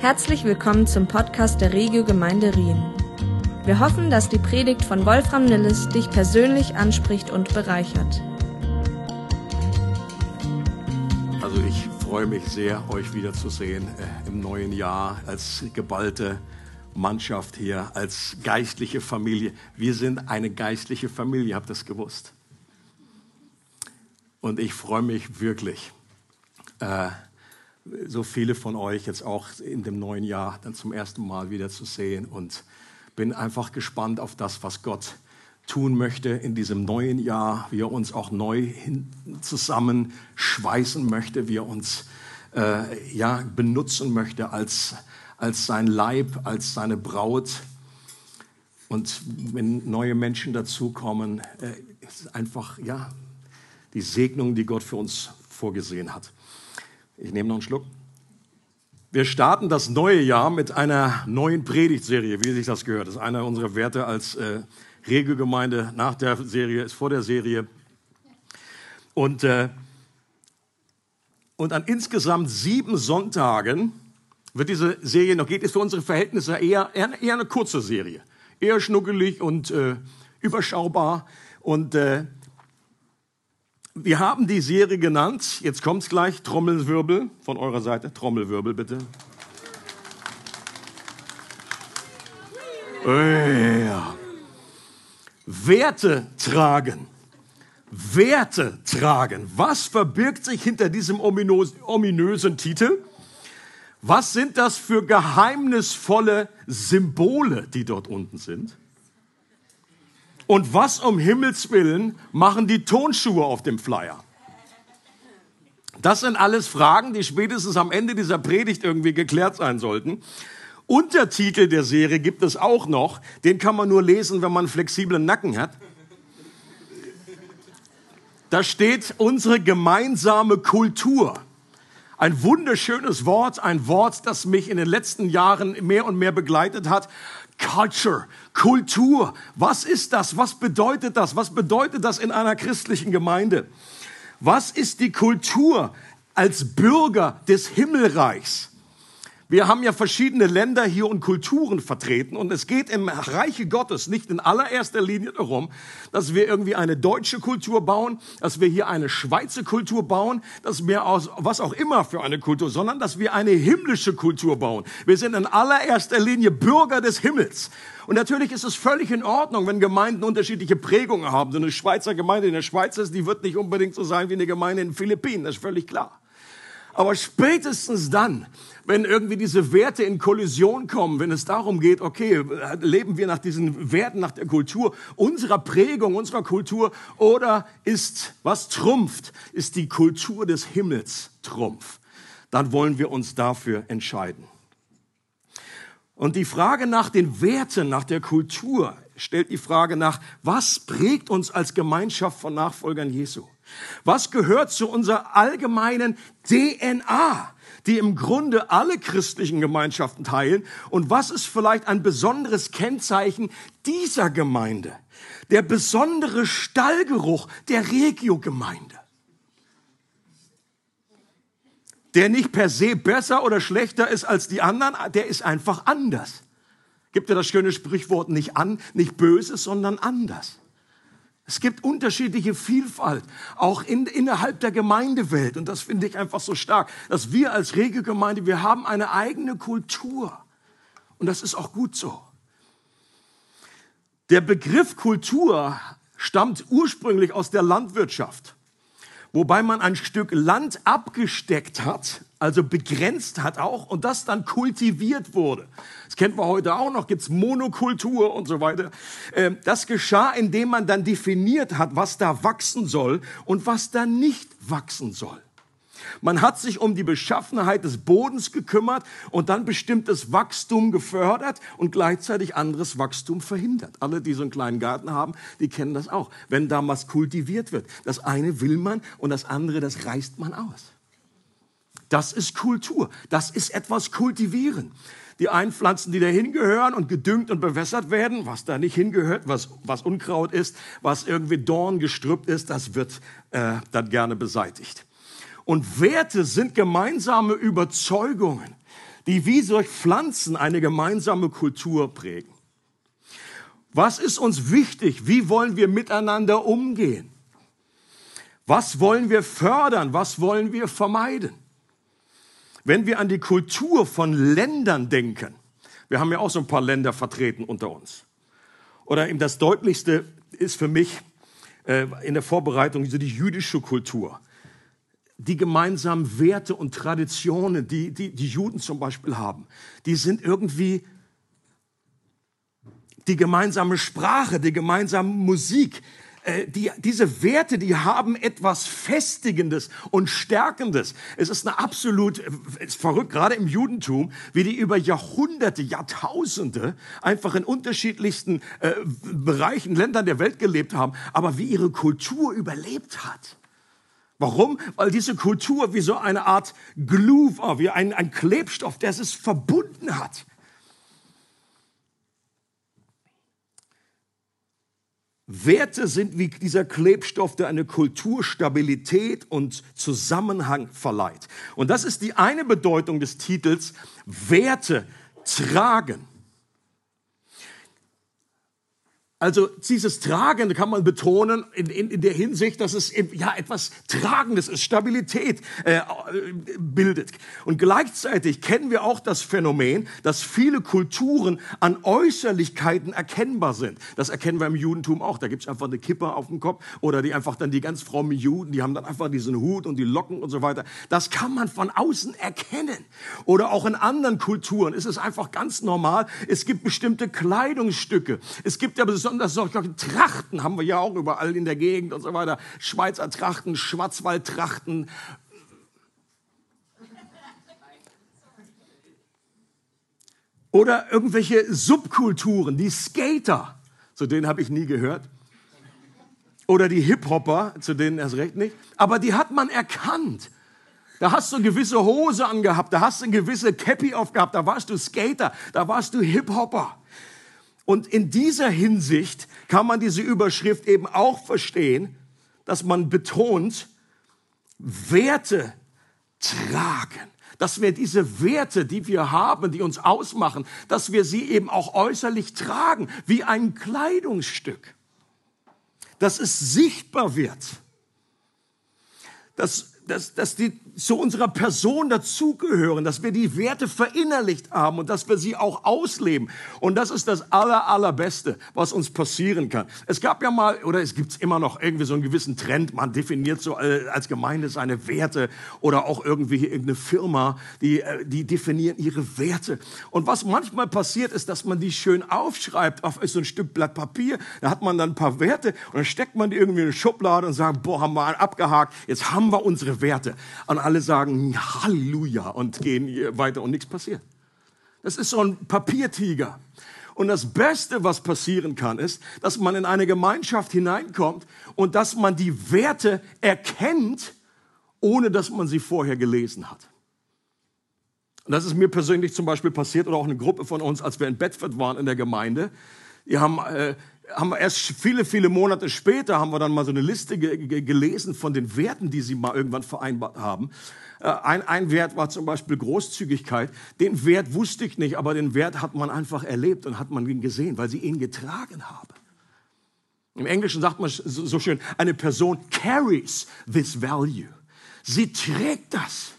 Herzlich willkommen zum Podcast der Regio Gemeinde Rien. Wir hoffen, dass die Predigt von Wolfram Nilles dich persönlich anspricht und bereichert. Also ich freue mich sehr, euch wiederzusehen äh, im neuen Jahr als geballte Mannschaft hier, als geistliche Familie. Wir sind eine geistliche Familie, habt ihr das gewusst? Und ich freue mich wirklich. Äh, so viele von euch jetzt auch in dem neuen Jahr dann zum ersten Mal wieder zu sehen und bin einfach gespannt auf das, was Gott tun möchte in diesem neuen Jahr, wie er uns auch neu zusammenschweißen möchte, wie er uns äh, ja, benutzen möchte als, als sein Leib, als seine Braut. Und wenn neue Menschen dazukommen, äh, ist einfach ja, die Segnung, die Gott für uns vorgesehen hat. Ich nehme noch einen Schluck. Wir starten das neue Jahr mit einer neuen Predigtserie, wie sich das gehört. Das ist einer unserer Werte als äh, Regelgemeinde. Nach der Serie ist vor der Serie. Und, äh, und an insgesamt sieben Sonntagen wird diese Serie noch geht, ist für unsere Verhältnisse eher, eher, eher eine kurze Serie. Eher schnuckelig und äh, überschaubar. Und äh, wir haben die Serie genannt, jetzt kommt es gleich, Trommelwirbel von eurer Seite, Trommelwirbel bitte. Ja. Werte tragen. Werte tragen. Was verbirgt sich hinter diesem ominösen Titel? Was sind das für geheimnisvolle Symbole, die dort unten sind? Und was um Himmels willen machen die Tonschuhe auf dem Flyer? Das sind alles Fragen, die spätestens am Ende dieser Predigt irgendwie geklärt sein sollten. Untertitel der Serie gibt es auch noch. Den kann man nur lesen, wenn man einen flexiblen Nacken hat. Da steht unsere gemeinsame Kultur. Ein wunderschönes Wort, ein Wort, das mich in den letzten Jahren mehr und mehr begleitet hat. Culture, Kultur. Was ist das? Was bedeutet das? Was bedeutet das in einer christlichen Gemeinde? Was ist die Kultur als Bürger des Himmelreichs? Wir haben ja verschiedene Länder hier und Kulturen vertreten und es geht im Reiche Gottes nicht in allererster Linie darum, dass wir irgendwie eine deutsche Kultur bauen, dass wir hier eine Schweizer Kultur bauen, dass wir aus was auch immer für eine Kultur, sondern dass wir eine himmlische Kultur bauen. Wir sind in allererster Linie Bürger des Himmels. Und natürlich ist es völlig in Ordnung, wenn Gemeinden unterschiedliche Prägungen haben. So eine Schweizer Gemeinde in der Schweiz ist, die wird nicht unbedingt so sein wie eine Gemeinde in den Philippinen, das ist völlig klar. Aber spätestens dann, wenn irgendwie diese Werte in Kollision kommen, wenn es darum geht, okay, leben wir nach diesen Werten, nach der Kultur unserer Prägung, unserer Kultur, oder ist, was trumpft, ist die Kultur des Himmels Trumpf, dann wollen wir uns dafür entscheiden. Und die Frage nach den Werten, nach der Kultur, stellt die Frage nach, was prägt uns als Gemeinschaft von Nachfolgern Jesu? Was gehört zu unserer allgemeinen DNA? die im Grunde alle christlichen Gemeinschaften teilen. Und was ist vielleicht ein besonderes Kennzeichen dieser Gemeinde? Der besondere Stallgeruch der Regio-Gemeinde. Der nicht per se besser oder schlechter ist als die anderen, der ist einfach anders. Gibt ja das schöne Sprichwort nicht an, nicht böse, sondern anders. Es gibt unterschiedliche Vielfalt, auch in, innerhalb der Gemeindewelt. Und das finde ich einfach so stark, dass wir als Regelgemeinde, wir haben eine eigene Kultur. Und das ist auch gut so. Der Begriff Kultur stammt ursprünglich aus der Landwirtschaft wobei man ein Stück Land abgesteckt hat, also begrenzt hat auch, und das dann kultiviert wurde. Das kennt man heute auch noch, gibt's Monokultur und so weiter. Ähm, das geschah, indem man dann definiert hat, was da wachsen soll und was da nicht wachsen soll. Man hat sich um die Beschaffenheit des Bodens gekümmert und dann bestimmtes Wachstum gefördert und gleichzeitig anderes Wachstum verhindert. Alle, die so einen kleinen Garten haben, die kennen das auch. Wenn da was kultiviert wird, das eine will man und das andere, das reißt man aus. Das ist Kultur. Das ist etwas kultivieren. Die einen Pflanzen, die da hingehören und gedüngt und bewässert werden, was da nicht hingehört, was, was Unkraut ist, was irgendwie Dorn gestrüppt ist, das wird äh, dann gerne beseitigt. Und Werte sind gemeinsame Überzeugungen, die wie durch Pflanzen eine gemeinsame Kultur prägen. Was ist uns wichtig? Wie wollen wir miteinander umgehen? Was wollen wir fördern? Was wollen wir vermeiden? Wenn wir an die Kultur von Ländern denken, wir haben ja auch so ein paar Länder vertreten unter uns. Oder eben das Deutlichste ist für mich äh, in der Vorbereitung so die jüdische Kultur. Die gemeinsamen Werte und Traditionen, die, die die Juden zum Beispiel haben, die sind irgendwie die gemeinsame Sprache, die gemeinsame Musik, die, diese Werte, die haben etwas Festigendes und Stärkendes. Es ist eine absolut, ist verrückt, gerade im Judentum, wie die über Jahrhunderte, Jahrtausende einfach in unterschiedlichsten äh, Bereichen, Ländern der Welt gelebt haben, aber wie ihre Kultur überlebt hat. Warum? Weil diese Kultur wie so eine Art Glue war, wie ein, ein Klebstoff, der es verbunden hat. Werte sind wie dieser Klebstoff, der eine Kulturstabilität und Zusammenhang verleiht. Und das ist die eine Bedeutung des Titels, Werte tragen. Also dieses Tragen kann man betonen in, in, in der Hinsicht, dass es ja etwas Tragendes ist, Stabilität äh, bildet. Und gleichzeitig kennen wir auch das Phänomen, dass viele Kulturen an Äußerlichkeiten erkennbar sind. Das erkennen wir im Judentum auch. Da gibt's einfach eine Kippe auf dem Kopf oder die einfach dann die ganz frommen Juden, die haben dann einfach diesen Hut und die Locken und so weiter. Das kann man von außen erkennen. Oder auch in anderen Kulturen ist es einfach ganz normal. Es gibt bestimmte Kleidungsstücke. Es gibt ja besonders solche Trachten haben wir ja auch überall in der Gegend und so weiter. Schweizer Trachten, Schwarzwaldtrachten. Oder irgendwelche Subkulturen, die Skater, zu denen habe ich nie gehört. Oder die Hip-Hopper, zu denen erst recht nicht. Aber die hat man erkannt. Da hast du eine gewisse Hose angehabt, da hast du eine gewisse Cappy aufgehabt, da warst du Skater, da warst du Hip-Hopper. Und in dieser Hinsicht kann man diese Überschrift eben auch verstehen, dass man betont, Werte tragen. Dass wir diese Werte, die wir haben, die uns ausmachen, dass wir sie eben auch äußerlich tragen, wie ein Kleidungsstück. Dass es sichtbar wird. Dass dass, dass die zu unserer Person dazugehören, dass wir die Werte verinnerlicht haben und dass wir sie auch ausleben. Und das ist das aller, allerbeste, was uns passieren kann. Es gab ja mal, oder es gibt immer noch irgendwie so einen gewissen Trend, man definiert so äh, als Gemeinde seine Werte oder auch irgendwie irgendeine Firma, die, äh, die definieren ihre Werte. Und was manchmal passiert ist, dass man die schön aufschreibt auf so ein Stück Blatt Papier, da hat man dann ein paar Werte und dann steckt man die irgendwie in eine Schublade und sagt, boah, haben wir abgehakt, jetzt haben wir unsere Werte. Und alle sagen Halleluja und gehen weiter und nichts passiert. Das ist so ein Papiertiger. Und das Beste, was passieren kann, ist, dass man in eine Gemeinschaft hineinkommt und dass man die Werte erkennt, ohne dass man sie vorher gelesen hat. Und das ist mir persönlich zum Beispiel passiert oder auch eine Gruppe von uns, als wir in Bedford waren in der Gemeinde. Die haben äh, haben wir erst viele, viele Monate später haben wir dann mal so eine Liste ge ge gelesen von den Werten, die sie mal irgendwann vereinbart haben. Äh, ein, ein Wert war zum Beispiel Großzügigkeit. Den Wert wusste ich nicht, aber den Wert hat man einfach erlebt und hat man ihn gesehen, weil sie ihn getragen haben. Im Englischen sagt man so schön, eine Person carries this value. Sie trägt das.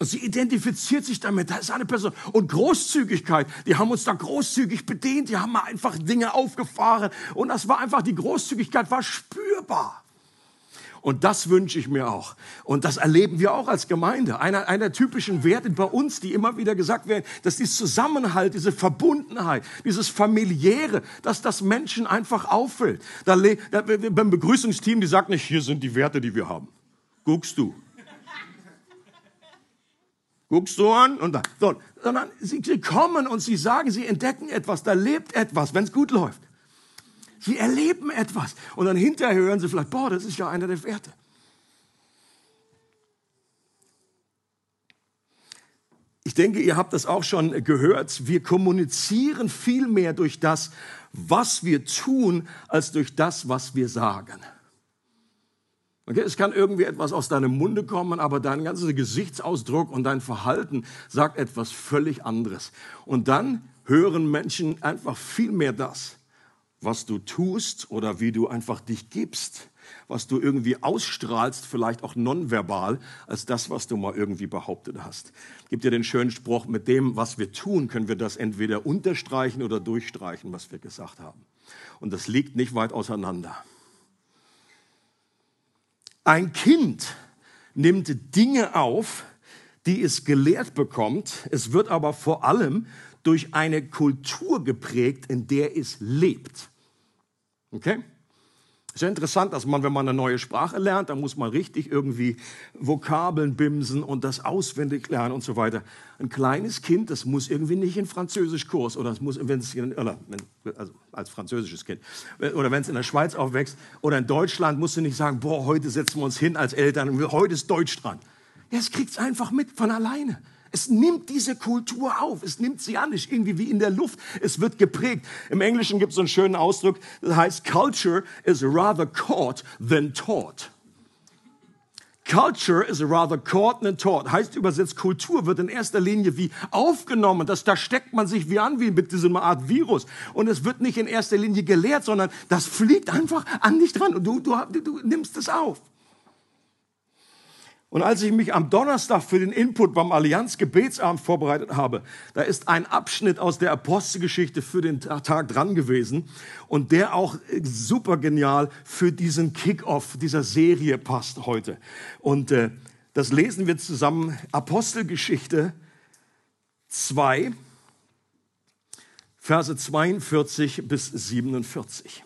Sie identifiziert sich damit, da ist eine Person. Und Großzügigkeit, die haben uns da großzügig bedient, die haben mal einfach Dinge aufgefahren. Und das war einfach, die Großzügigkeit war spürbar. Und das wünsche ich mir auch. Und das erleben wir auch als Gemeinde. Einer, einer typischen Werte bei uns, die immer wieder gesagt werden, dass dieses Zusammenhalt, diese Verbundenheit, dieses familiäre, dass das Menschen einfach auffällt. Da, da, beim Begrüßungsteam, die sagt nicht, hier sind die Werte, die wir haben. Guckst du guckst du an und dann, so, sondern sie, sie kommen und sie sagen, sie entdecken etwas, da lebt etwas, wenn es gut läuft. Sie erleben etwas und dann hinterher hören sie vielleicht, boah, das ist ja einer der Werte. Ich denke, ihr habt das auch schon gehört. Wir kommunizieren viel mehr durch das, was wir tun, als durch das, was wir sagen. Okay, es kann irgendwie etwas aus deinem Munde kommen, aber dein ganzer Gesichtsausdruck und dein Verhalten sagt etwas völlig anderes. Und dann hören Menschen einfach viel mehr das, was du tust oder wie du einfach dich gibst, was du irgendwie ausstrahlst, vielleicht auch nonverbal, als das, was du mal irgendwie behauptet hast. Gibt ja den schönen Spruch, mit dem, was wir tun, können wir das entweder unterstreichen oder durchstreichen, was wir gesagt haben. Und das liegt nicht weit auseinander. Ein Kind nimmt Dinge auf, die es gelehrt bekommt. Es wird aber vor allem durch eine Kultur geprägt, in der es lebt. Okay? Es ist ja interessant, dass man, wenn man eine neue Sprache lernt, dann muss man richtig irgendwie Vokabeln bimsen und das auswendig lernen und so weiter. Ein kleines Kind, das muss irgendwie nicht in Französischkurs oder es muss, wenn es, also als französisches Kind, oder wenn es in der Schweiz aufwächst oder in Deutschland, musst du nicht sagen, boah, heute setzen wir uns hin als Eltern und heute ist Deutsch dran. Es kriegt es einfach mit von alleine. Es nimmt diese Kultur auf, es nimmt sie an, ist irgendwie wie in der Luft, es wird geprägt. Im Englischen gibt es einen schönen Ausdruck, das heißt, Culture is rather caught than taught. Culture is rather caught than taught. Heißt übersetzt, Kultur wird in erster Linie wie aufgenommen. Das, da steckt man sich wie an, wie mit diesem Art Virus. Und es wird nicht in erster Linie gelehrt, sondern das fliegt einfach an dich dran und du, du, du nimmst es auf. Und als ich mich am Donnerstag für den Input beim Allianz Gebetsabend vorbereitet habe, da ist ein Abschnitt aus der Apostelgeschichte für den Tag dran gewesen und der auch super genial für diesen Kickoff dieser Serie passt heute. Und äh, das lesen wir zusammen. Apostelgeschichte 2, Verse 42 bis 47.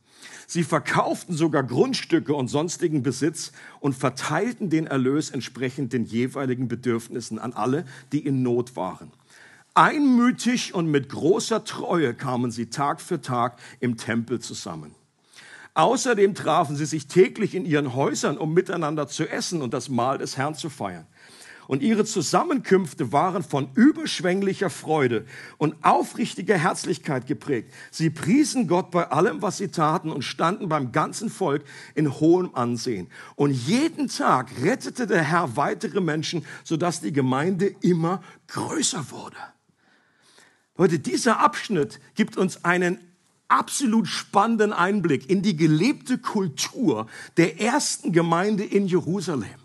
Sie verkauften sogar Grundstücke und sonstigen Besitz und verteilten den Erlös entsprechend den jeweiligen Bedürfnissen an alle, die in Not waren. Einmütig und mit großer Treue kamen sie Tag für Tag im Tempel zusammen. Außerdem trafen sie sich täglich in ihren Häusern, um miteinander zu essen und das Mahl des Herrn zu feiern und ihre Zusammenkünfte waren von überschwänglicher Freude und aufrichtiger Herzlichkeit geprägt. Sie priesen Gott bei allem, was sie taten und standen beim ganzen Volk in hohem Ansehen. Und jeden Tag rettete der Herr weitere Menschen, sodass die Gemeinde immer größer wurde. Leute, dieser Abschnitt gibt uns einen absolut spannenden Einblick in die gelebte Kultur der ersten Gemeinde in Jerusalem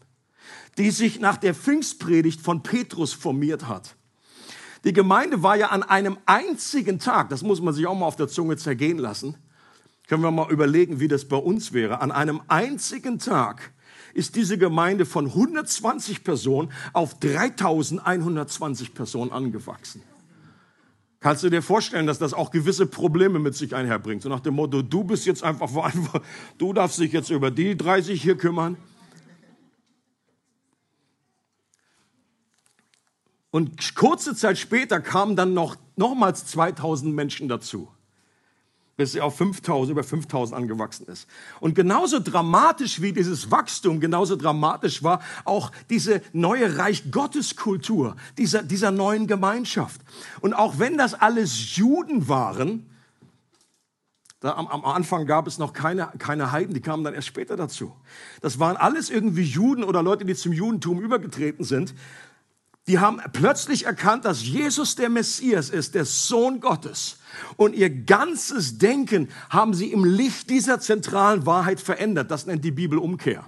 die sich nach der Pfingstpredigt von Petrus formiert hat. Die Gemeinde war ja an einem einzigen Tag, das muss man sich auch mal auf der Zunge zergehen lassen, können wir mal überlegen, wie das bei uns wäre. An einem einzigen Tag ist diese Gemeinde von 120 Personen auf 3120 Personen angewachsen. Kannst du dir vorstellen, dass das auch gewisse Probleme mit sich einherbringt? So nach dem Motto, du bist jetzt einfach, du darfst dich jetzt über die 30 hier kümmern. Und kurze Zeit später kamen dann noch nochmals 2000 Menschen dazu, bis er auf 5000, über 5000 angewachsen ist. Und genauso dramatisch wie dieses Wachstum, genauso dramatisch war auch diese neue Reich Gottes Kultur, dieser, dieser neuen Gemeinschaft. Und auch wenn das alles Juden waren, da am, am, Anfang gab es noch keine, keine Heiden, die kamen dann erst später dazu. Das waren alles irgendwie Juden oder Leute, die zum Judentum übergetreten sind die haben plötzlich erkannt, dass Jesus der Messias ist, der Sohn Gottes. Und ihr ganzes Denken haben sie im Licht dieser zentralen Wahrheit verändert. Das nennt die Bibel Umkehr.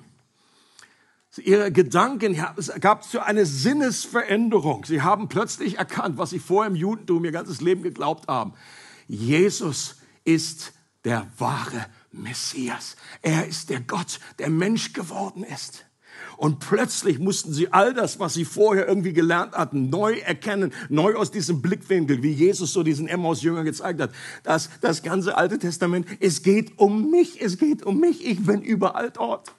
Ihre Gedanken, es gab so eine Sinnesveränderung. Sie haben plötzlich erkannt, was sie vorher im Judentum ihr ganzes Leben geglaubt haben. Jesus ist der wahre Messias. Er ist der Gott, der Mensch geworden ist. Und plötzlich mussten sie all das, was sie vorher irgendwie gelernt hatten, neu erkennen, neu aus diesem Blickwinkel, wie Jesus so diesen Emmaus-Jünger gezeigt hat, dass das ganze Alte Testament, es geht um mich, es geht um mich, ich bin überall dort.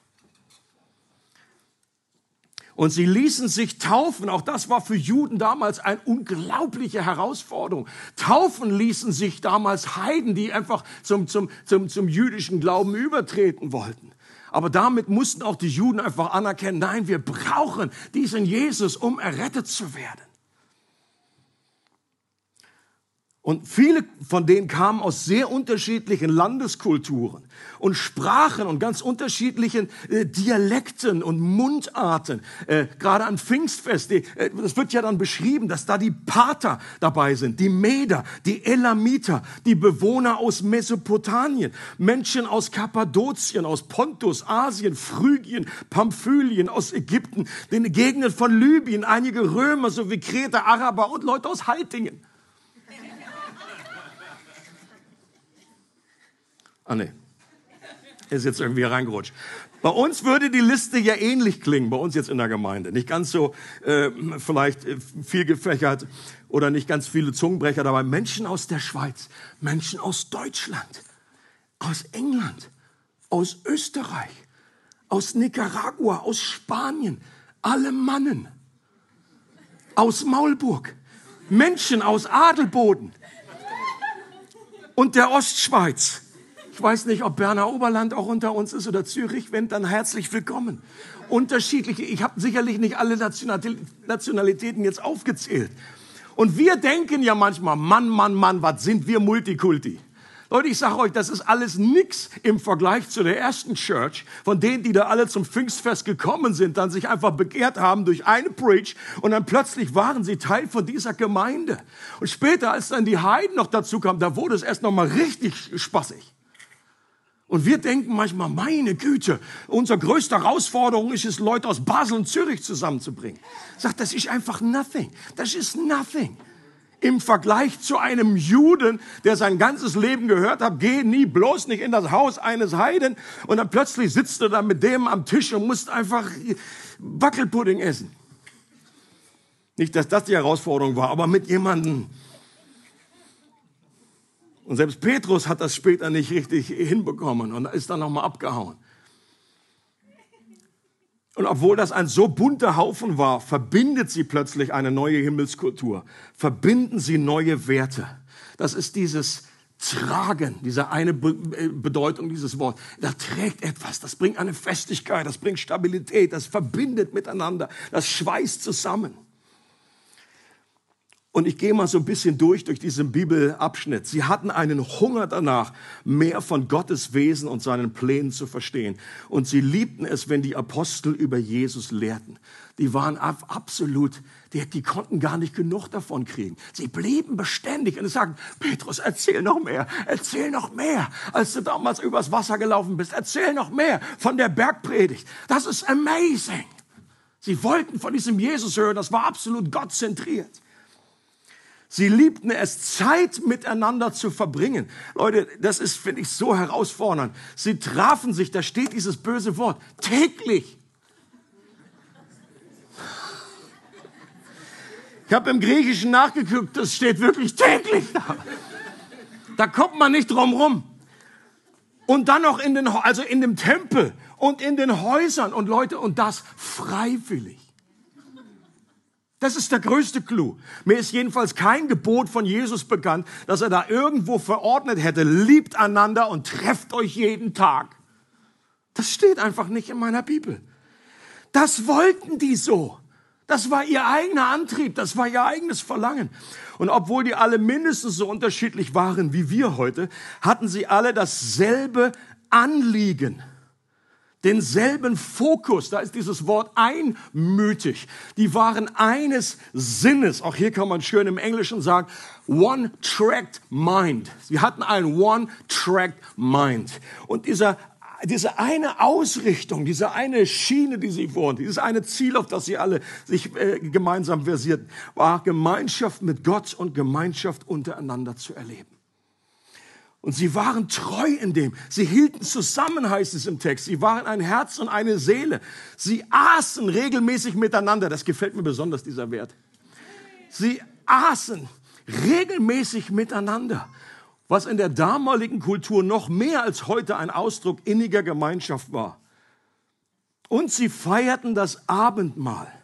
Und sie ließen sich taufen. Auch das war für Juden damals eine unglaubliche Herausforderung. Taufen ließen sich damals Heiden, die einfach zum, zum, zum, zum jüdischen Glauben übertreten wollten. Aber damit mussten auch die Juden einfach anerkennen, nein, wir brauchen diesen Jesus, um errettet zu werden. Und viele von denen kamen aus sehr unterschiedlichen Landeskulturen und Sprachen und ganz unterschiedlichen äh, Dialekten und Mundarten. Äh, gerade an Pfingstfest, die, äh, das wird ja dann beschrieben, dass da die Pater dabei sind, die Meder, die Elamiter, die Bewohner aus Mesopotamien, Menschen aus Kappadokien, aus Pontus, Asien, Phrygien, Pamphylien, aus Ägypten, den Gegenden von Libyen, einige Römer sowie Kreter, Araber und Leute aus Heitingen. Ah, nee. Ist jetzt irgendwie reingerutscht. Bei uns würde die Liste ja ähnlich klingen, bei uns jetzt in der Gemeinde. Nicht ganz so äh, vielleicht viel gefächert oder nicht ganz viele Zungenbrecher dabei. Menschen aus der Schweiz, Menschen aus Deutschland, aus England, aus Österreich, aus Nicaragua, aus Spanien, alle Mannen, aus Maulburg, Menschen aus Adelboden und der Ostschweiz weiß nicht, ob Berner Oberland auch unter uns ist oder Zürich. Wenn, dann herzlich willkommen. Unterschiedliche, ich habe sicherlich nicht alle Nationalitäten jetzt aufgezählt. Und wir denken ja manchmal, Mann, Mann, Mann, was sind wir Multikulti? Leute, ich sage euch, das ist alles nix im Vergleich zu der ersten Church, von denen, die da alle zum Pfingstfest gekommen sind, dann sich einfach begehrt haben durch eine Preach und dann plötzlich waren sie Teil von dieser Gemeinde. Und später, als dann die Heiden noch dazu kamen, da wurde es erst noch mal richtig spaßig. Und wir denken manchmal, meine Güte, unsere größte Herausforderung ist es, Leute aus Basel und Zürich zusammenzubringen. Sagt, das ist einfach nothing. Das ist nothing. Im Vergleich zu einem Juden, der sein ganzes Leben gehört hat, geh nie bloß nicht in das Haus eines Heiden und dann plötzlich sitzt du da mit dem am Tisch und musst einfach Wackelpudding essen. Nicht, dass das die Herausforderung war, aber mit jemandem, und selbst Petrus hat das später nicht richtig hinbekommen und ist dann nochmal abgehauen. Und obwohl das ein so bunter Haufen war, verbindet sie plötzlich eine neue Himmelskultur. Verbinden sie neue Werte. Das ist dieses Tragen, diese eine äh, Bedeutung dieses Wort. Da trägt etwas, das bringt eine Festigkeit, das bringt Stabilität, das verbindet miteinander, das schweißt zusammen. Und ich gehe mal so ein bisschen durch, durch diesen Bibelabschnitt. Sie hatten einen Hunger danach, mehr von Gottes Wesen und seinen Plänen zu verstehen. Und sie liebten es, wenn die Apostel über Jesus lehrten. Die waren absolut, die, die konnten gar nicht genug davon kriegen. Sie blieben beständig und sagten, Petrus, erzähl noch mehr, erzähl noch mehr, als du damals übers Wasser gelaufen bist. Erzähl noch mehr von der Bergpredigt. Das ist amazing. Sie wollten von diesem Jesus hören, das war absolut gottzentriert. Sie liebten es, Zeit miteinander zu verbringen. Leute, das ist, finde ich, so herausfordernd. Sie trafen sich, da steht dieses böse Wort, täglich. Ich habe im Griechischen nachgeguckt, das steht wirklich täglich da. Da kommt man nicht drum rum. Und dann noch in den, also in dem Tempel und in den Häusern und Leute, und das freiwillig. Das ist der größte Clou. Mir ist jedenfalls kein Gebot von Jesus bekannt, dass er da irgendwo verordnet hätte, liebt einander und trefft euch jeden Tag. Das steht einfach nicht in meiner Bibel. Das wollten die so. Das war ihr eigener Antrieb, das war ihr eigenes Verlangen. Und obwohl die alle mindestens so unterschiedlich waren wie wir heute, hatten sie alle dasselbe Anliegen denselben Fokus, da ist dieses Wort einmütig. Die waren eines Sinnes. Auch hier kann man schön im Englischen sagen, one-tracked mind. Sie hatten ein one-tracked mind. Und dieser diese eine Ausrichtung, diese eine Schiene, die sie fuhren, dieses eine Ziel, auf das sie alle sich äh, gemeinsam versierten, war Gemeinschaft mit Gott und Gemeinschaft untereinander zu erleben. Und sie waren treu in dem. Sie hielten zusammen, heißt es im Text. Sie waren ein Herz und eine Seele. Sie aßen regelmäßig miteinander. Das gefällt mir besonders, dieser Wert. Sie aßen regelmäßig miteinander. Was in der damaligen Kultur noch mehr als heute ein Ausdruck inniger Gemeinschaft war. Und sie feierten das Abendmahl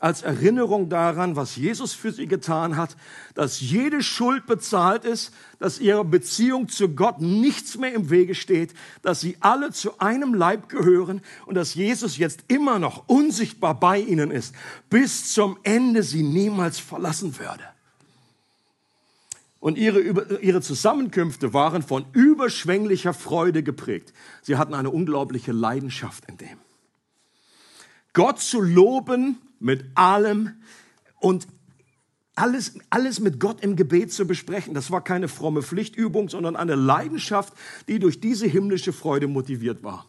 als Erinnerung daran, was Jesus für sie getan hat, dass jede Schuld bezahlt ist, dass ihrer Beziehung zu Gott nichts mehr im Wege steht, dass sie alle zu einem Leib gehören und dass Jesus jetzt immer noch unsichtbar bei ihnen ist, bis zum Ende sie niemals verlassen würde. Und ihre, ihre Zusammenkünfte waren von überschwänglicher Freude geprägt. Sie hatten eine unglaubliche Leidenschaft in dem. Gott zu loben mit allem und alles, alles mit Gott im Gebet zu besprechen. Das war keine fromme Pflichtübung, sondern eine Leidenschaft, die durch diese himmlische Freude motiviert war.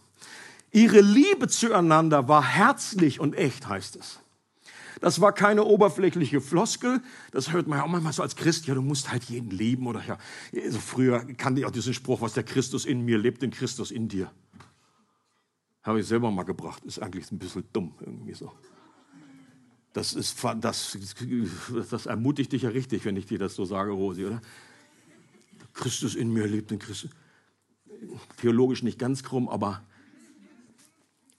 Ihre Liebe zueinander war herzlich und echt, heißt es. Das war keine oberflächliche Floskel. Das hört man ja auch manchmal so als Christ. Ja, du musst halt jeden lieben oder ja. Also früher kannte ich auch diesen Spruch, was der Christus in mir lebt, den Christus in dir. Habe ich selber mal gebracht. Ist eigentlich ein bisschen dumm irgendwie so. Das, ist, das, das ermutigt dich ja richtig, wenn ich dir das so sage, Rosi, oder? Christus in mir lebt in Christus. Theologisch nicht ganz krumm, aber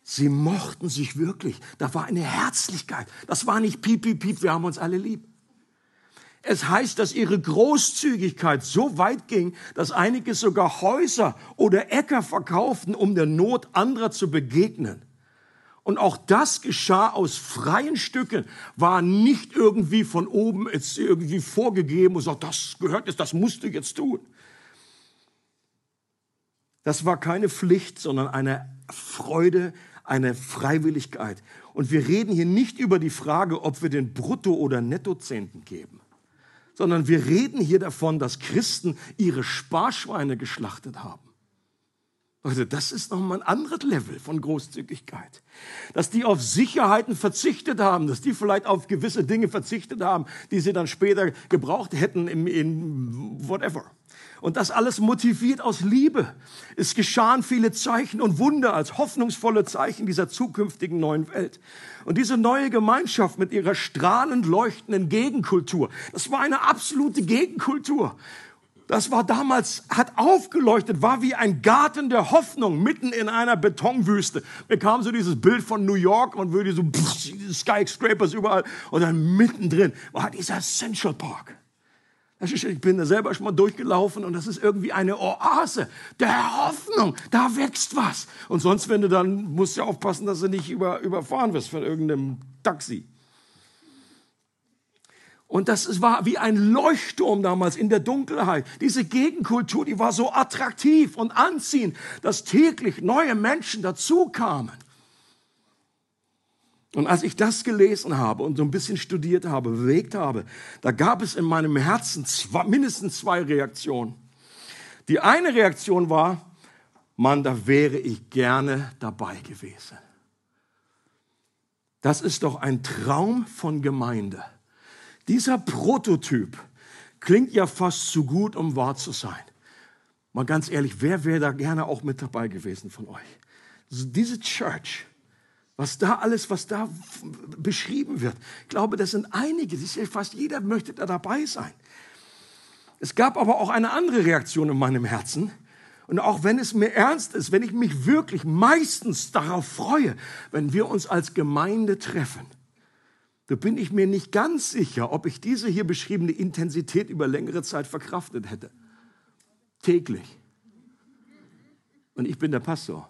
sie mochten sich wirklich. Da war eine Herzlichkeit. Das war nicht piep, piep, piep, wir haben uns alle lieb. Es heißt, dass ihre Großzügigkeit so weit ging, dass einige sogar Häuser oder Äcker verkauften, um der Not anderer zu begegnen. Und auch das geschah aus freien Stücken, war nicht irgendwie von oben jetzt irgendwie vorgegeben und sagt, das gehört jetzt, das musst du jetzt tun. Das war keine Pflicht, sondern eine Freude, eine Freiwilligkeit. Und wir reden hier nicht über die Frage, ob wir den Brutto- oder Nettozehnten geben, sondern wir reden hier davon, dass Christen ihre Sparschweine geschlachtet haben. Also das ist nochmal ein anderes Level von Großzügigkeit. Dass die auf Sicherheiten verzichtet haben, dass die vielleicht auf gewisse Dinge verzichtet haben, die sie dann später gebraucht hätten im, in whatever. Und das alles motiviert aus Liebe. Es geschahen viele Zeichen und Wunder als hoffnungsvolle Zeichen dieser zukünftigen neuen Welt. Und diese neue Gemeinschaft mit ihrer strahlend leuchtenden Gegenkultur, das war eine absolute Gegenkultur. Das war damals, hat aufgeleuchtet, war wie ein Garten der Hoffnung mitten in einer Betonwüste. Mir kam so dieses Bild von New York und würde so pff, Skyscrapers überall und dann mittendrin war dieser Central Park. Ich bin da selber schon mal durchgelaufen und das ist irgendwie eine Oase der Hoffnung. Da wächst was. Und sonst, wenn du dann, musst du aufpassen, dass du nicht über, überfahren wirst von irgendeinem Taxi. Und das war wie ein Leuchtturm damals in der Dunkelheit. Diese Gegenkultur, die war so attraktiv und anziehend, dass täglich neue Menschen dazukamen. Und als ich das gelesen habe und so ein bisschen studiert habe, bewegt habe, da gab es in meinem Herzen zwei, mindestens zwei Reaktionen. Die eine Reaktion war, Mann, da wäre ich gerne dabei gewesen. Das ist doch ein Traum von Gemeinde. Dieser Prototyp klingt ja fast zu gut, um wahr zu sein. Mal ganz ehrlich, wer wäre da gerne auch mit dabei gewesen von euch? Diese Church, was da alles, was da beschrieben wird, ich glaube, das sind einige, das ist fast jeder möchte da dabei sein. Es gab aber auch eine andere Reaktion in meinem Herzen. Und auch wenn es mir ernst ist, wenn ich mich wirklich meistens darauf freue, wenn wir uns als Gemeinde treffen, da bin ich mir nicht ganz sicher, ob ich diese hier beschriebene Intensität über längere Zeit verkraftet hätte. Täglich. Und ich bin der Pastor.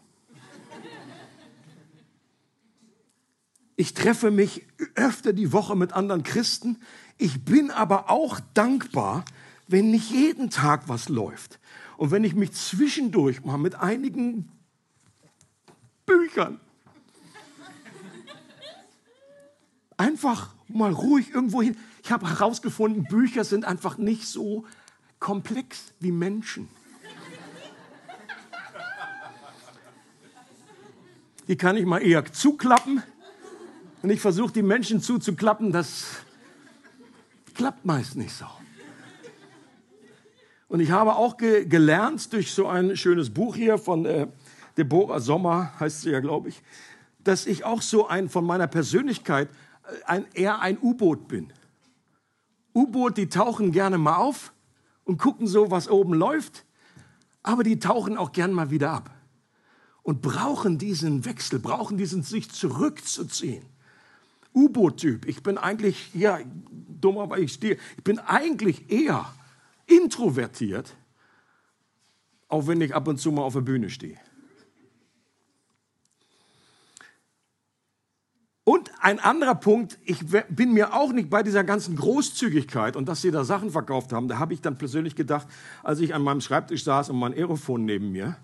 Ich treffe mich öfter die Woche mit anderen Christen. Ich bin aber auch dankbar, wenn nicht jeden Tag was läuft. Und wenn ich mich zwischendurch mal mit einigen Büchern einfach mal ruhig irgendwo hin. Ich habe herausgefunden, Bücher sind einfach nicht so komplex wie Menschen. Die kann ich mal eher zuklappen. Und ich versuche, die Menschen zuzuklappen. Das klappt meist nicht so. Und ich habe auch ge gelernt durch so ein schönes Buch hier von äh, Deborah Sommer, heißt sie ja, glaube ich, dass ich auch so ein von meiner Persönlichkeit ein, eher ein U-Boot bin. U-Boot, die tauchen gerne mal auf und gucken so, was oben läuft, aber die tauchen auch gern mal wieder ab und brauchen diesen Wechsel, brauchen diesen sich zurückzuziehen. U-Boot-Typ. Ich bin eigentlich, ja, dummer, weil ich stehe, ich bin eigentlich eher introvertiert, auch wenn ich ab und zu mal auf der Bühne stehe. Und ein anderer Punkt, ich bin mir auch nicht bei dieser ganzen Großzügigkeit und dass sie da Sachen verkauft haben, da habe ich dann persönlich gedacht, als ich an meinem Schreibtisch saß und mein Aerophon neben mir,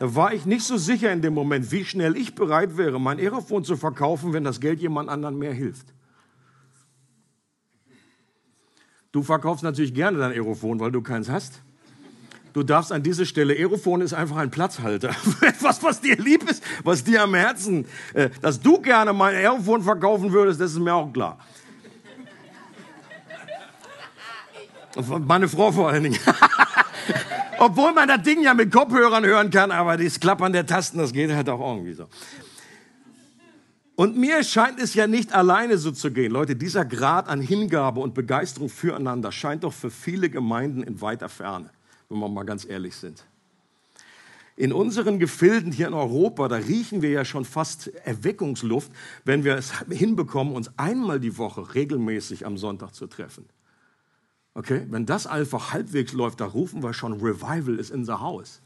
da war ich nicht so sicher in dem Moment, wie schnell ich bereit wäre, mein Aerophon zu verkaufen, wenn das Geld jemand anderen mehr hilft. Du verkaufst natürlich gerne dein Aerophon, weil du keins hast. Du darfst an dieser Stelle, Aerophon ist einfach ein Platzhalter. Etwas, was dir lieb ist, was dir am Herzen, äh, dass du gerne mein Aerophon verkaufen würdest, das ist mir auch klar. Meine Frau vor allen Dingen. Obwohl man das Ding ja mit Kopfhörern hören kann, aber das Klappern der Tasten, das geht halt auch irgendwie so. Und mir scheint es ja nicht alleine so zu gehen. Leute, dieser Grad an Hingabe und Begeisterung füreinander scheint doch für viele Gemeinden in weiter Ferne, wenn wir mal ganz ehrlich sind. In unseren Gefilden hier in Europa, da riechen wir ja schon fast Erweckungsluft, wenn wir es hinbekommen, uns einmal die Woche regelmäßig am Sonntag zu treffen. Okay, wenn das einfach halbwegs läuft, da rufen wir schon Revival is in the house.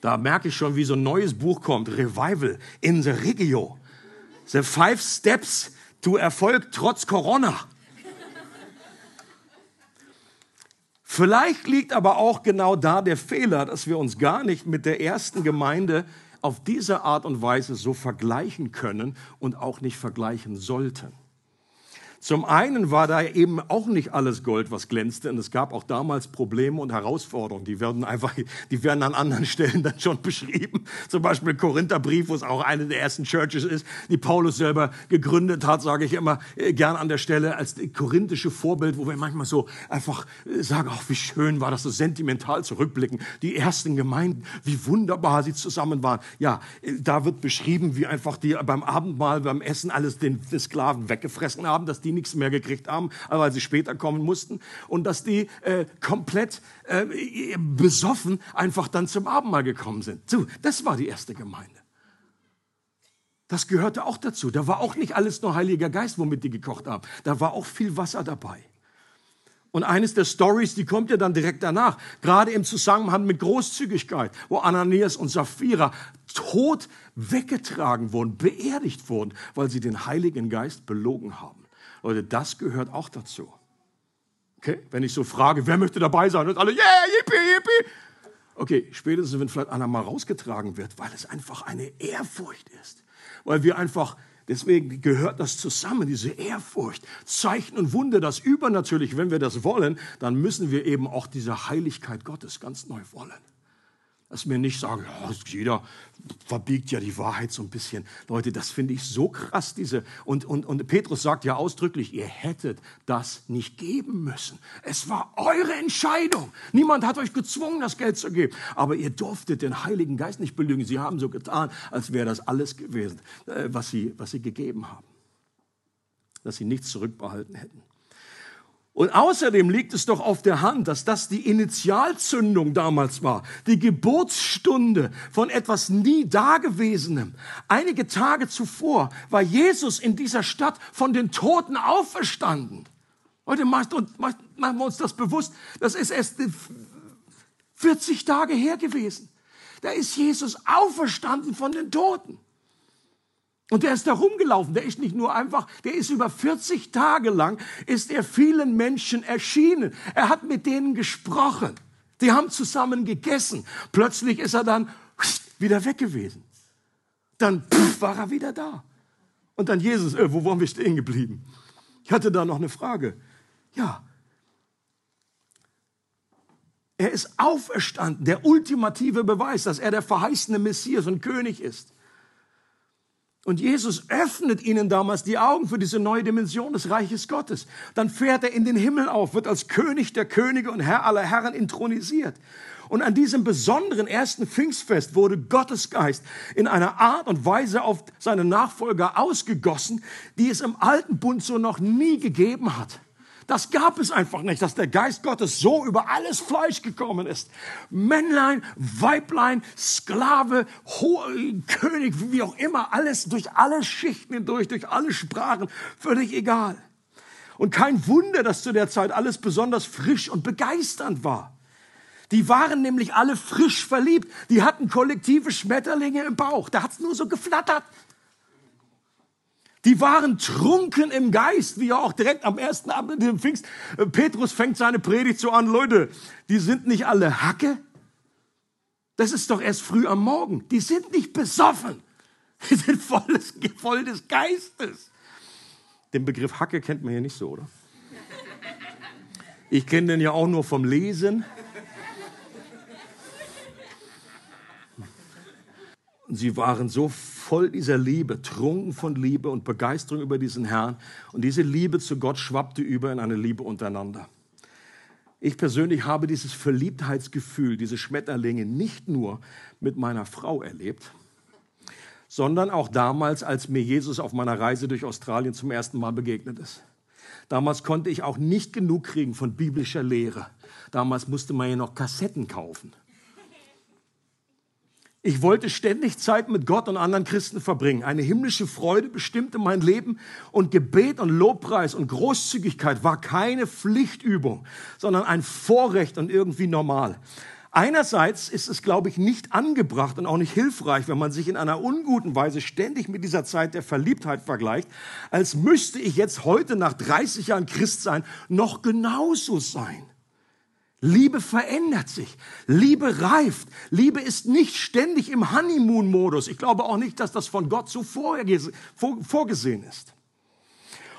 Da merke ich schon, wie so ein neues Buch kommt. Revival in the Regio. The Five Steps to Erfolg trotz Corona. Vielleicht liegt aber auch genau da der Fehler, dass wir uns gar nicht mit der ersten Gemeinde auf diese Art und Weise so vergleichen können und auch nicht vergleichen sollten. Zum einen war da eben auch nicht alles Gold, was glänzte. Und es gab auch damals Probleme und Herausforderungen. Die werden einfach, die werden an anderen Stellen dann schon beschrieben. Zum Beispiel Korintherbrief, wo es auch eine der ersten Churches ist, die Paulus selber gegründet hat, sage ich immer äh, gern an der Stelle als korinthische Vorbild, wo wir manchmal so einfach äh, sagen, ach, wie schön war das, so sentimental zurückblicken. Die ersten Gemeinden, wie wunderbar sie zusammen waren. Ja, äh, da wird beschrieben, wie einfach die beim Abendmahl, beim Essen alles den, Sklaven weggefressen haben, dass die nichts mehr gekriegt haben, weil sie später kommen mussten und dass die äh, komplett äh, besoffen einfach dann zum Abendmahl gekommen sind. So, das war die erste Gemeinde. Das gehörte auch dazu. Da war auch nicht alles nur Heiliger Geist, womit die gekocht haben. Da war auch viel Wasser dabei. Und eines der Stories, die kommt ja dann direkt danach, gerade im Zusammenhang mit Großzügigkeit, wo Ananias und Sapphira tot weggetragen wurden, beerdigt wurden, weil sie den Heiligen Geist belogen haben. Leute, das gehört auch dazu. Okay? Wenn ich so frage, wer möchte dabei sein? Und alle, yeah, yippie, yippie. Okay, spätestens, wenn vielleicht einer mal rausgetragen wird, weil es einfach eine Ehrfurcht ist. Weil wir einfach, deswegen gehört das zusammen, diese Ehrfurcht. Zeichen und Wunder, das übernatürlich, wenn wir das wollen, dann müssen wir eben auch diese Heiligkeit Gottes ganz neu wollen. Dass wir nicht sagen, ja, jeder verbiegt ja die Wahrheit so ein bisschen. Leute, das finde ich so krass, diese. Und, und, und Petrus sagt ja ausdrücklich, ihr hättet das nicht geben müssen. Es war eure Entscheidung. Niemand hat euch gezwungen, das Geld zu geben. Aber ihr durftet den Heiligen Geist nicht belügen. Sie haben so getan, als wäre das alles gewesen, äh, was sie, was sie gegeben haben. Dass sie nichts zurückbehalten hätten. Und außerdem liegt es doch auf der Hand, dass das die Initialzündung damals war, die Geburtsstunde von etwas nie Dagewesenem. Einige Tage zuvor war Jesus in dieser Stadt von den Toten auferstanden. Heute machen wir uns das bewusst, das ist erst 40 Tage her gewesen. Da ist Jesus auferstanden von den Toten. Und der ist da rumgelaufen, der ist nicht nur einfach, der ist über 40 Tage lang, ist er vielen Menschen erschienen. Er hat mit denen gesprochen. Die haben zusammen gegessen. Plötzlich ist er dann wieder weg gewesen. Dann pff, war er wieder da. Und dann Jesus, äh, wo waren wir stehen geblieben? Ich hatte da noch eine Frage. Ja. Er ist auferstanden, der ultimative Beweis, dass er der verheißene Messias und König ist. Und Jesus öffnet ihnen damals die Augen für diese neue Dimension des Reiches Gottes. Dann fährt er in den Himmel auf, wird als König der Könige und Herr aller Herren intronisiert. Und an diesem besonderen ersten Pfingstfest wurde Gottes Geist in einer Art und Weise auf seine Nachfolger ausgegossen, die es im alten Bund so noch nie gegeben hat. Das gab es einfach nicht, dass der Geist Gottes so über alles Fleisch gekommen ist. Männlein, Weiblein, Sklave, Ho König, wie auch immer, alles durch alle Schichten hindurch, durch alle Sprachen, völlig egal. Und kein Wunder, dass zu der Zeit alles besonders frisch und begeisternd war. Die waren nämlich alle frisch verliebt. Die hatten kollektive Schmetterlinge im Bauch. Da hat's nur so geflattert. Die waren trunken im Geist, wie ja auch direkt am ersten Abend im Pfingst. Äh, Petrus fängt seine Predigt so an, Leute, die sind nicht alle Hacke. Das ist doch erst früh am Morgen. Die sind nicht besoffen. Die sind voll des, voll des Geistes. Den Begriff Hacke kennt man ja nicht so, oder? Ich kenne den ja auch nur vom Lesen. Sie waren so voll dieser Liebe, trunken von Liebe und Begeisterung über diesen Herrn. Und diese Liebe zu Gott schwappte über in eine Liebe untereinander. Ich persönlich habe dieses Verliebtheitsgefühl, diese Schmetterlinge nicht nur mit meiner Frau erlebt, sondern auch damals, als mir Jesus auf meiner Reise durch Australien zum ersten Mal begegnet ist. Damals konnte ich auch nicht genug kriegen von biblischer Lehre. Damals musste man ja noch Kassetten kaufen. Ich wollte ständig Zeit mit Gott und anderen Christen verbringen. Eine himmlische Freude bestimmte mein Leben und Gebet und Lobpreis und Großzügigkeit war keine Pflichtübung, sondern ein Vorrecht und irgendwie normal. Einerseits ist es, glaube ich, nicht angebracht und auch nicht hilfreich, wenn man sich in einer unguten Weise ständig mit dieser Zeit der Verliebtheit vergleicht, als müsste ich jetzt heute nach 30 Jahren Christ sein, noch genauso sein. Liebe verändert sich. Liebe reift. Liebe ist nicht ständig im Honeymoon-Modus. Ich glaube auch nicht, dass das von Gott so vorgesehen ist.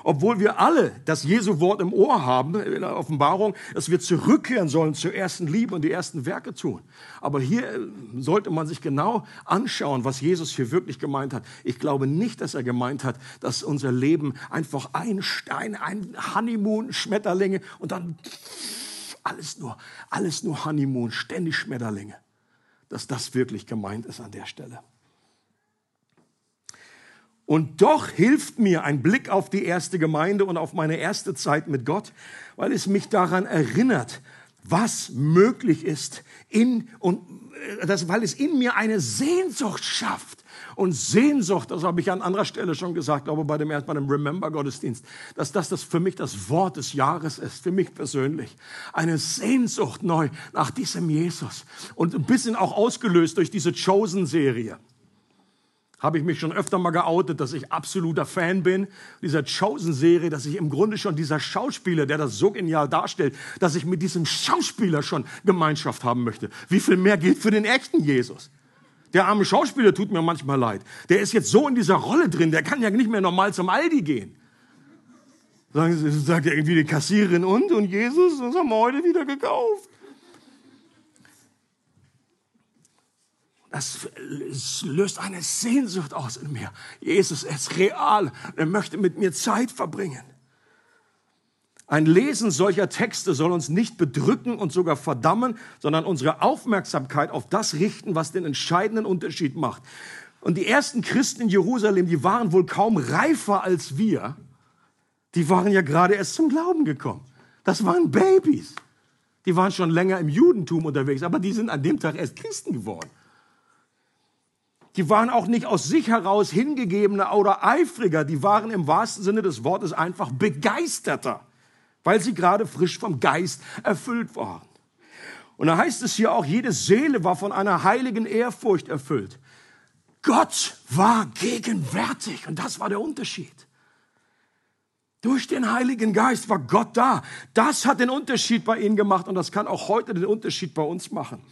Obwohl wir alle das Jesu-Wort im Ohr haben, in der Offenbarung, dass wir zurückkehren sollen zur ersten Liebe und die ersten Werke tun. Aber hier äh, sollte man sich genau anschauen, was Jesus hier wirklich gemeint hat. Ich glaube nicht, dass er gemeint hat, dass unser Leben einfach ein Stein, ein Honeymoon, Schmetterlinge und dann alles nur, alles nur Honeymoon, ständig Schmetterlinge. Dass das wirklich gemeint ist an der Stelle. Und doch hilft mir ein Blick auf die erste Gemeinde und auf meine erste Zeit mit Gott, weil es mich daran erinnert, was möglich ist in und äh, das, weil es in mir eine Sehnsucht schafft und Sehnsucht, das habe ich an anderer Stelle schon gesagt, glaube bei dem, bei dem Remember-Gottesdienst, dass das, das für mich das Wort des Jahres ist, für mich persönlich. Eine Sehnsucht neu nach diesem Jesus und ein bisschen auch ausgelöst durch diese Chosen-Serie habe ich mich schon öfter mal geoutet, dass ich absoluter Fan bin dieser Chosen-Serie, dass ich im Grunde schon dieser Schauspieler, der das so genial darstellt, dass ich mit diesem Schauspieler schon Gemeinschaft haben möchte. Wie viel mehr gilt für den echten Jesus? Der arme Schauspieler tut mir manchmal leid. Der ist jetzt so in dieser Rolle drin, der kann ja nicht mehr normal zum Aldi gehen. Sagen sagt irgendwie die Kassiererin und, und Jesus, das haben wir heute wieder gekauft. Das löst eine Sehnsucht aus in mir. Jesus ist real. Er möchte mit mir Zeit verbringen. Ein Lesen solcher Texte soll uns nicht bedrücken und sogar verdammen, sondern unsere Aufmerksamkeit auf das richten, was den entscheidenden Unterschied macht. Und die ersten Christen in Jerusalem, die waren wohl kaum reifer als wir. Die waren ja gerade erst zum Glauben gekommen. Das waren Babys. Die waren schon länger im Judentum unterwegs, aber die sind an dem Tag erst Christen geworden. Die waren auch nicht aus sich heraus hingegebener oder eifriger, die waren im wahrsten Sinne des Wortes einfach begeisterter weil sie gerade frisch vom Geist erfüllt waren. Und da heißt es hier auch, jede Seele war von einer heiligen Ehrfurcht erfüllt. Gott war gegenwärtig und das war der Unterschied. Durch den Heiligen Geist war Gott da. Das hat den Unterschied bei ihnen gemacht und das kann auch heute den Unterschied bei uns machen.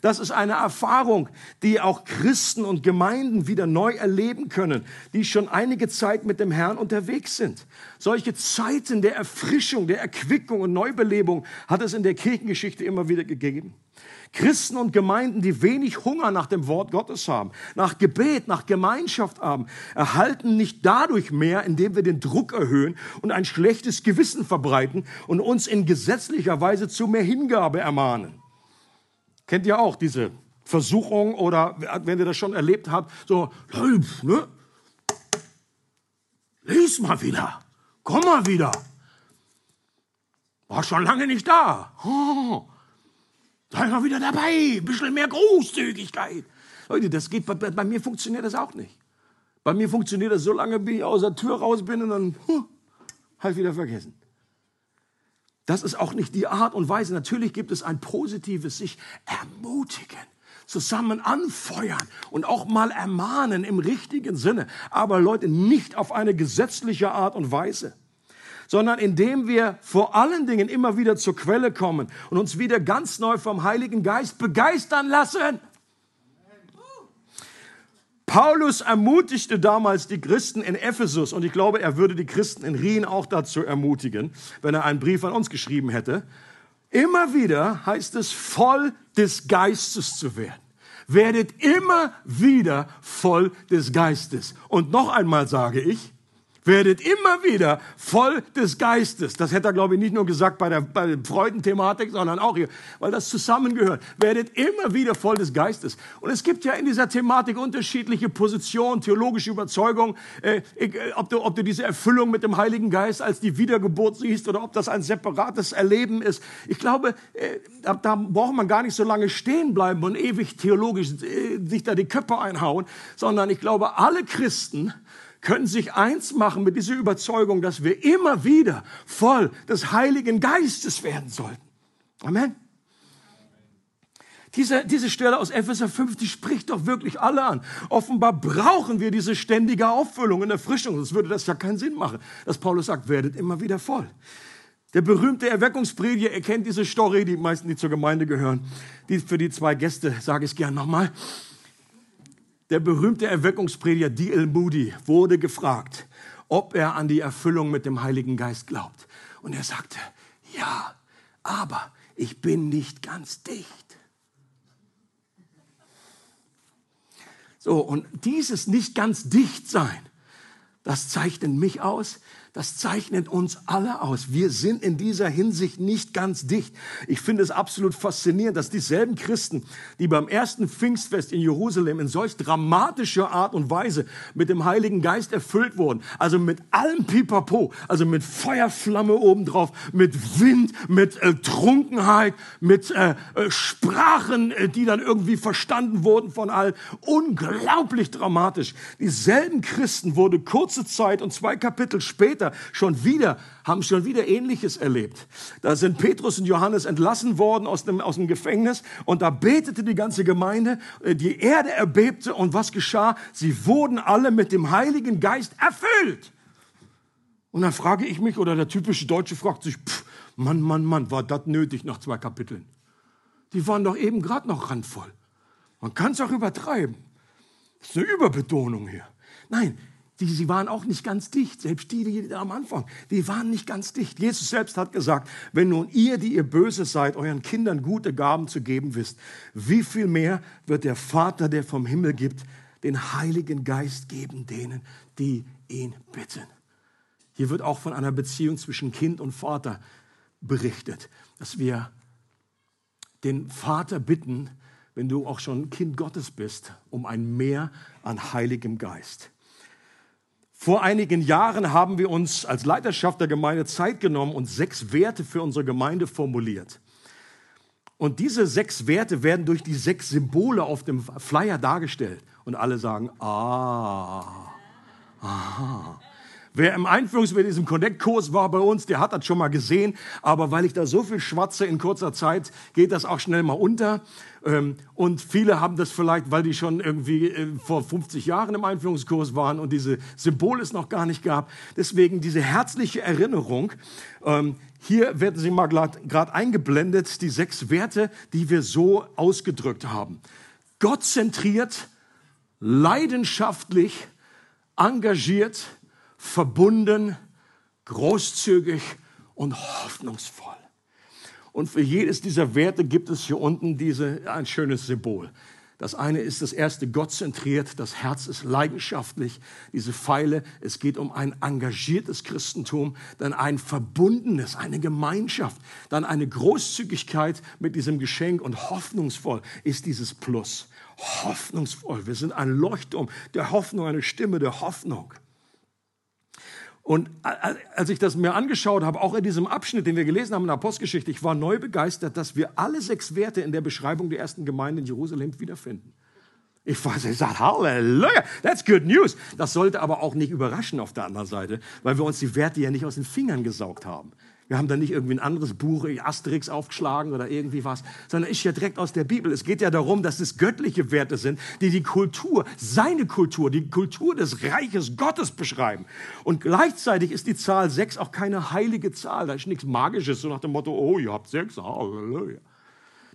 Das ist eine Erfahrung, die auch Christen und Gemeinden wieder neu erleben können, die schon einige Zeit mit dem Herrn unterwegs sind. Solche Zeiten der Erfrischung, der Erquickung und Neubelebung hat es in der Kirchengeschichte immer wieder gegeben. Christen und Gemeinden, die wenig Hunger nach dem Wort Gottes haben, nach Gebet, nach Gemeinschaft haben, erhalten nicht dadurch mehr, indem wir den Druck erhöhen und ein schlechtes Gewissen verbreiten und uns in gesetzlicher Weise zu mehr Hingabe ermahnen. Kennt ihr auch diese Versuchung oder wenn ihr das schon erlebt habt, so, ne? Lies mal wieder, komm mal wieder. War schon lange nicht da. Oh. Sei mal wieder dabei, ein bisschen mehr Großzügigkeit. Leute, das geht, bei, bei, mir funktioniert das auch nicht. Bei mir funktioniert das so lange, bis ich aus der Tür raus bin und dann huh, halt wieder vergessen. Das ist auch nicht die Art und Weise. Natürlich gibt es ein positives sich ermutigen, zusammen anfeuern und auch mal ermahnen im richtigen Sinne. Aber Leute, nicht auf eine gesetzliche Art und Weise sondern indem wir vor allen Dingen immer wieder zur Quelle kommen und uns wieder ganz neu vom Heiligen Geist begeistern lassen. Paulus ermutigte damals die Christen in Ephesus und ich glaube, er würde die Christen in Rien auch dazu ermutigen, wenn er einen Brief an uns geschrieben hätte. Immer wieder heißt es, voll des Geistes zu werden. Werdet immer wieder voll des Geistes. Und noch einmal sage ich, Werdet immer wieder voll des Geistes. Das hätte er, glaube ich, nicht nur gesagt bei der, bei der Freudenthematik, sondern auch hier, weil das zusammengehört. Werdet immer wieder voll des Geistes. Und es gibt ja in dieser Thematik unterschiedliche Positionen, theologische Überzeugungen, äh, äh, ob, du, ob du diese Erfüllung mit dem Heiligen Geist als die Wiedergeburt siehst oder ob das ein separates Erleben ist. Ich glaube, äh, da, da braucht man gar nicht so lange stehen bleiben und ewig theologisch äh, sich da die Köpfe einhauen, sondern ich glaube, alle Christen, können sich eins machen mit dieser Überzeugung, dass wir immer wieder voll des Heiligen Geistes werden sollten. Amen. Diese, diese Stelle aus Epheser 5, die spricht doch wirklich alle an. Offenbar brauchen wir diese ständige Auffüllung und Erfrischung, sonst würde das ja keinen Sinn machen, dass Paulus sagt, werdet immer wieder voll. Der berühmte Erweckungsprediger erkennt diese Story, die meisten, die zur Gemeinde gehören. Die, für die zwei Gäste sage ich es gern nochmal. Der berühmte Erweckungsprediger D.L. Moody wurde gefragt, ob er an die Erfüllung mit dem Heiligen Geist glaubt. Und er sagte, ja, aber ich bin nicht ganz dicht. So, und dieses nicht ganz dicht sein, das zeichnet mich aus, das zeichnet uns alle aus. Wir sind in dieser Hinsicht nicht ganz dicht. Ich finde es absolut faszinierend, dass dieselben Christen, die beim ersten Pfingstfest in Jerusalem in solch dramatischer Art und Weise mit dem Heiligen Geist erfüllt wurden, also mit allem Pipapo, also mit Feuerflamme obendrauf, mit Wind, mit äh, Trunkenheit, mit äh, äh, Sprachen, äh, die dann irgendwie verstanden wurden von allen, unglaublich dramatisch. Dieselben Christen wurde kurze Zeit und zwei Kapitel später später schon wieder, haben schon wieder Ähnliches erlebt. Da sind Petrus und Johannes entlassen worden aus dem, aus dem Gefängnis und da betete die ganze Gemeinde, äh, die Erde erbebte und was geschah? Sie wurden alle mit dem Heiligen Geist erfüllt. Und dann frage ich mich, oder der typische Deutsche fragt sich, pff, Mann, Mann, Mann, war das nötig nach zwei Kapiteln? Die waren doch eben gerade noch randvoll. Man kann es auch übertreiben. Das ist eine Überbetonung hier. Nein, die, sie waren auch nicht ganz dicht, selbst die, die am Anfang, die waren nicht ganz dicht. Jesus selbst hat gesagt, wenn nun ihr, die ihr böse seid, euren Kindern gute Gaben zu geben wisst, wie viel mehr wird der Vater, der vom Himmel gibt, den Heiligen Geist geben denen, die ihn bitten. Hier wird auch von einer Beziehung zwischen Kind und Vater berichtet, dass wir den Vater bitten, wenn du auch schon Kind Gottes bist, um ein Mehr an Heiligem Geist. Vor einigen Jahren haben wir uns als Leiterschaft der Gemeinde Zeit genommen und sechs Werte für unsere Gemeinde formuliert. Und diese sechs Werte werden durch die sechs Symbole auf dem Flyer dargestellt. Und alle sagen, ah, aha. Wer im Einführungs mit diesem Connect-Kurs war bei uns, der hat das schon mal gesehen. Aber weil ich da so viel schwatze in kurzer Zeit, geht das auch schnell mal unter. Ähm, und viele haben das vielleicht, weil die schon irgendwie äh, vor 50 Jahren im Einführungskurs waren und diese Symbole es noch gar nicht gab. Deswegen diese herzliche Erinnerung. Ähm, hier werden sie mal gerade eingeblendet, die sechs Werte, die wir so ausgedrückt haben. Gott zentriert, leidenschaftlich, engagiert, verbunden, großzügig und hoffnungsvoll. Und für jedes dieser Werte gibt es hier unten diese, ein schönes Symbol. Das eine ist das erste Gott zentriert, das Herz ist leidenschaftlich, diese Pfeile, es geht um ein engagiertes Christentum, dann ein verbundenes, eine Gemeinschaft, dann eine Großzügigkeit mit diesem Geschenk und hoffnungsvoll ist dieses Plus. Hoffnungsvoll, wir sind ein Leuchtturm der Hoffnung, eine Stimme der Hoffnung. Und als ich das mir angeschaut habe, auch in diesem Abschnitt, den wir gelesen haben in der Apostelgeschichte, ich war neu begeistert, dass wir alle sechs Werte in der Beschreibung der ersten Gemeinde in Jerusalem wiederfinden. Ich war, ich sage, Halleluja, that's good news. Das sollte aber auch nicht überraschen auf der anderen Seite, weil wir uns die Werte ja nicht aus den Fingern gesaugt haben. Wir haben da nicht irgendwie ein anderes Buch, Asterix aufgeschlagen oder irgendwie was, sondern ist ja direkt aus der Bibel. Es geht ja darum, dass es göttliche Werte sind, die die Kultur, seine Kultur, die Kultur des Reiches Gottes beschreiben. Und gleichzeitig ist die Zahl sechs auch keine heilige Zahl. Da ist nichts Magisches, so nach dem Motto, oh, ihr habt sechs, Halleluja.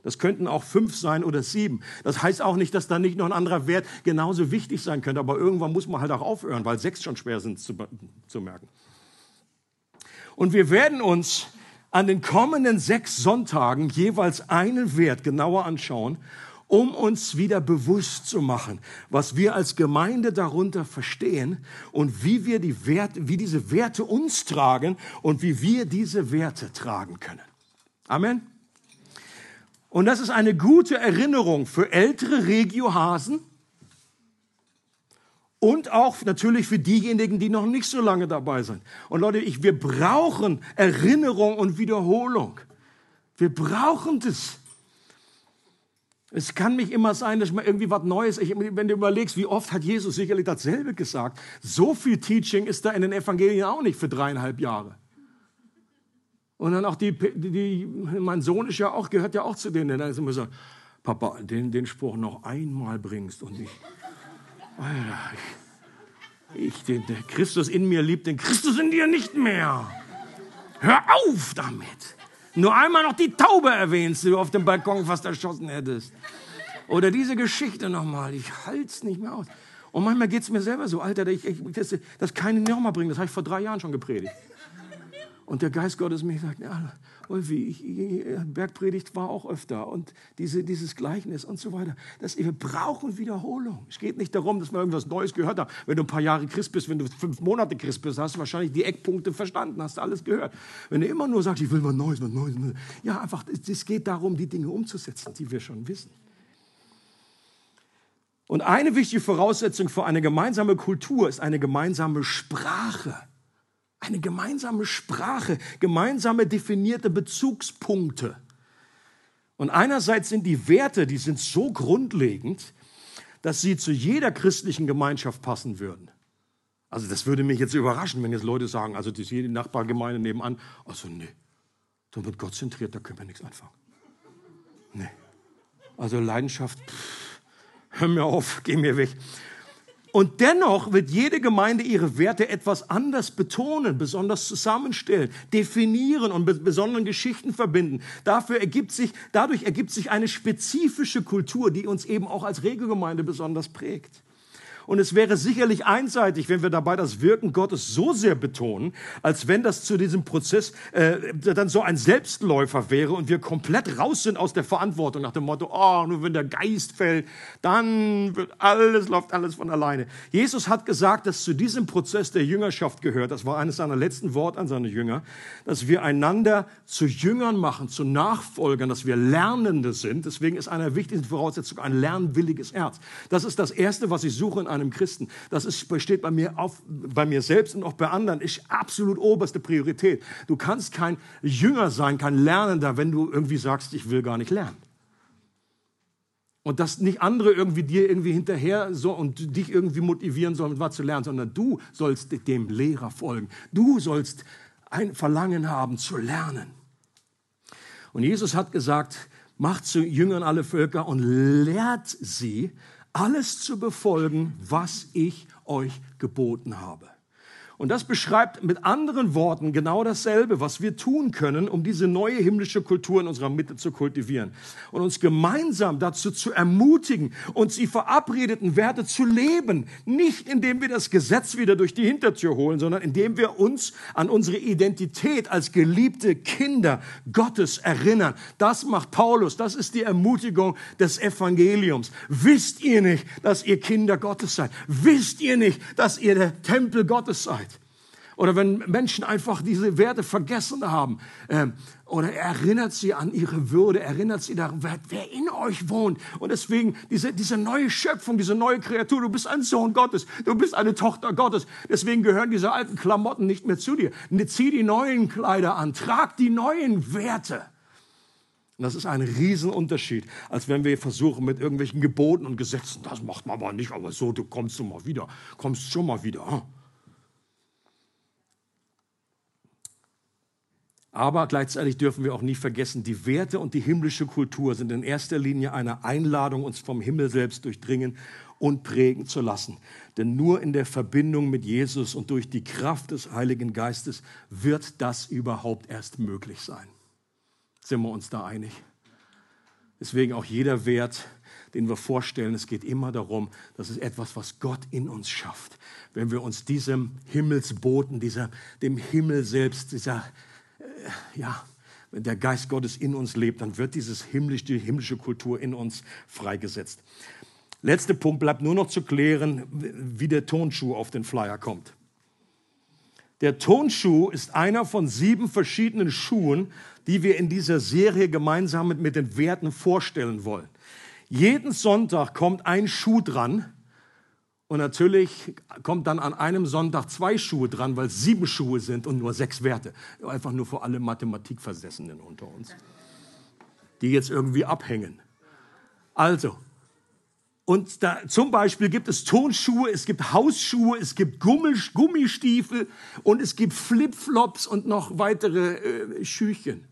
Das könnten auch fünf sein oder sieben. Das heißt auch nicht, dass da nicht noch ein anderer Wert genauso wichtig sein könnte. Aber irgendwann muss man halt auch aufhören, weil sechs schon schwer sind zu, zu merken. Und wir werden uns an den kommenden sechs Sonntagen jeweils einen Wert genauer anschauen, um uns wieder bewusst zu machen, was wir als Gemeinde darunter verstehen und wie wir die Werte, wie diese Werte uns tragen und wie wir diese Werte tragen können. Amen. Und das ist eine gute Erinnerung für ältere Regiohasen, und auch natürlich für diejenigen, die noch nicht so lange dabei sind. Und Leute, ich, wir brauchen Erinnerung und Wiederholung. Wir brauchen das. Es kann nicht immer sein, dass man irgendwie was Neues, ich, wenn du überlegst, wie oft hat Jesus sicherlich dasselbe gesagt. So viel Teaching ist da in den Evangelien auch nicht für dreieinhalb Jahre. Und dann auch die, die, mein Sohn ist ja auch, gehört ja auch zu denen, dann ist immer so, Papa, den, den Spruch noch einmal bringst und ich, ich, den, der Christus in mir liebt den Christus in dir nicht mehr. Hör auf damit. Nur einmal noch die Taube erwähnst, die du auf dem Balkon fast erschossen hättest. Oder diese Geschichte nochmal. Ich halte es nicht mehr aus. Und manchmal geht es mir selber so, Alter, ich, ich, das, das kann ich nochmal bringen. Das habe ich vor drei Jahren schon gepredigt. Und der Geist Gottes mich sagt, ja, Ulfi, ich, Bergpredigt war auch öfter und diese, dieses Gleichnis und so weiter. Das, wir brauchen Wiederholung. Es geht nicht darum, dass wir irgendwas Neues gehört haben. Wenn du ein paar Jahre Christ bist, wenn du fünf Monate Christ bist, hast du wahrscheinlich die Eckpunkte verstanden, hast du alles gehört. Wenn du immer nur sagst, ich will was Neues, was Neues, ja, einfach, es geht darum, die Dinge umzusetzen, die wir schon wissen. Und eine wichtige Voraussetzung für eine gemeinsame Kultur ist eine gemeinsame Sprache. Eine gemeinsame Sprache, gemeinsame definierte Bezugspunkte. Und einerseits sind die Werte, die sind so grundlegend, dass sie zu jeder christlichen Gemeinschaft passen würden. Also das würde mich jetzt überraschen, wenn jetzt Leute sagen, also jede Nachbargemeinde nebenan, also nee, so wird Gott zentriert, da können wir nichts anfangen. Nee. Also Leidenschaft, pff, hör mir auf, geh mir weg. Und dennoch wird jede Gemeinde ihre Werte etwas anders betonen, besonders zusammenstellen, definieren und mit besonderen Geschichten verbinden. Dafür ergibt sich, dadurch ergibt sich eine spezifische Kultur, die uns eben auch als Regelgemeinde besonders prägt. Und es wäre sicherlich einseitig, wenn wir dabei das Wirken Gottes so sehr betonen, als wenn das zu diesem Prozess äh, dann so ein Selbstläufer wäre und wir komplett raus sind aus der Verantwortung nach dem Motto, oh, nur wenn der Geist fällt, dann wird alles, läuft alles von alleine. Jesus hat gesagt, dass zu diesem Prozess der Jüngerschaft gehört, das war eines seiner letzten Worte an seine Jünger, dass wir einander zu Jüngern machen, zu Nachfolgern, dass wir Lernende sind. Deswegen ist eine der wichtigsten Voraussetzungen ein lernwilliges Herz. Das ist das Erste, was ich suche in einem Christen. Das ist, besteht bei mir, auf, bei mir selbst und auch bei anderen, ist absolut oberste Priorität. Du kannst kein Jünger sein, kein Lernender, wenn du irgendwie sagst, ich will gar nicht lernen. Und dass nicht andere irgendwie dir irgendwie hinterher so und dich irgendwie motivieren sollen, was zu lernen, sondern du sollst dem Lehrer folgen. Du sollst ein Verlangen haben zu lernen. Und Jesus hat gesagt, macht zu Jüngern alle Völker und lehrt sie, alles zu befolgen, was ich euch geboten habe. Und das beschreibt mit anderen Worten genau dasselbe, was wir tun können, um diese neue himmlische Kultur in unserer Mitte zu kultivieren und uns gemeinsam dazu zu ermutigen, uns die verabredeten Werte zu leben. Nicht indem wir das Gesetz wieder durch die Hintertür holen, sondern indem wir uns an unsere Identität als geliebte Kinder Gottes erinnern. Das macht Paulus. Das ist die Ermutigung des Evangeliums. Wisst ihr nicht, dass ihr Kinder Gottes seid? Wisst ihr nicht, dass ihr der Tempel Gottes seid? Oder wenn Menschen einfach diese Werte vergessen haben. Ähm, oder erinnert sie an ihre Würde, erinnert sie daran, wer, wer in euch wohnt. Und deswegen diese, diese neue Schöpfung, diese neue Kreatur, du bist ein Sohn Gottes, du bist eine Tochter Gottes. Deswegen gehören diese alten Klamotten nicht mehr zu dir. Zieh die neuen Kleider an, trag die neuen Werte. Und das ist ein Riesenunterschied, als wenn wir versuchen mit irgendwelchen Geboten und Gesetzen, das macht man aber nicht, aber so, du kommst schon mal wieder, kommst schon mal wieder. Aber gleichzeitig dürfen wir auch nie vergessen, die Werte und die himmlische Kultur sind in erster Linie eine Einladung, uns vom Himmel selbst durchdringen und prägen zu lassen. Denn nur in der Verbindung mit Jesus und durch die Kraft des Heiligen Geistes wird das überhaupt erst möglich sein. Sind wir uns da einig? Deswegen auch jeder Wert, den wir vorstellen, es geht immer darum, dass es etwas, was Gott in uns schafft. Wenn wir uns diesem Himmelsboten, dieser, dem Himmel selbst, dieser ja, wenn der Geist Gottes in uns lebt, dann wird dieses himmlisch, die himmlische Kultur in uns freigesetzt. Letzter Punkt bleibt nur noch zu klären, wie der Tonschuh auf den Flyer kommt. Der Tonschuh ist einer von sieben verschiedenen Schuhen, die wir in dieser Serie gemeinsam mit, mit den Werten vorstellen wollen. Jeden Sonntag kommt ein Schuh dran, und natürlich kommt dann an einem Sonntag zwei Schuhe dran, weil es sieben Schuhe sind und nur sechs Werte. Einfach nur für alle Mathematikversessenen unter uns, die jetzt irgendwie abhängen. Also, und da, zum Beispiel gibt es Tonschuhe, es gibt Hausschuhe, es gibt Gummistiefel und es gibt Flipflops und noch weitere äh, Schüchen.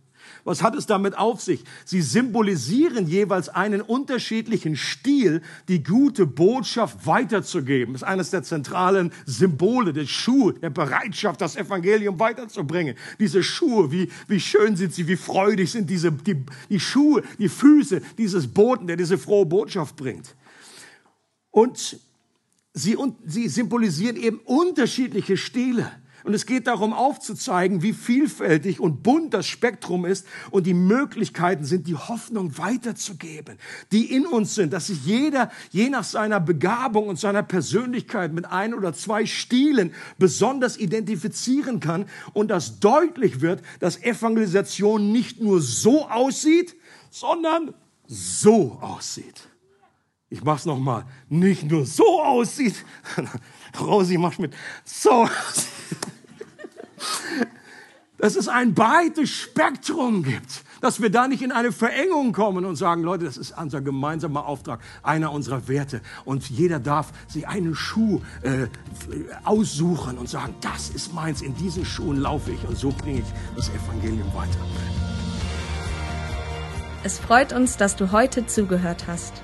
Was hat es damit auf sich? Sie symbolisieren jeweils einen unterschiedlichen Stil, die gute Botschaft weiterzugeben. Das ist eines der zentralen Symbole der Schuhe, der Bereitschaft, das Evangelium weiterzubringen. Diese Schuhe, wie, wie schön sind sie, wie freudig sind diese, die, die Schuhe, die Füße dieses Boten, der diese frohe Botschaft bringt. Und sie, und sie symbolisieren eben unterschiedliche Stile. Und es geht darum aufzuzeigen, wie vielfältig und bunt das Spektrum ist und die Möglichkeiten sind, die Hoffnung weiterzugeben, die in uns sind, dass sich jeder je nach seiner Begabung und seiner Persönlichkeit mit ein oder zwei Stilen besonders identifizieren kann und dass deutlich wird, dass Evangelisation nicht nur so aussieht, sondern so aussieht. Ich mach's noch mal. Nicht nur so aussieht. Rosi macht mit so dass es ein breites Spektrum gibt, dass wir da nicht in eine Verengung kommen und sagen, Leute, das ist unser gemeinsamer Auftrag, einer unserer Werte. Und jeder darf sich einen Schuh äh, aussuchen und sagen, das ist meins, in diesen Schuhen laufe ich und so bringe ich das Evangelium weiter. Es freut uns, dass du heute zugehört hast.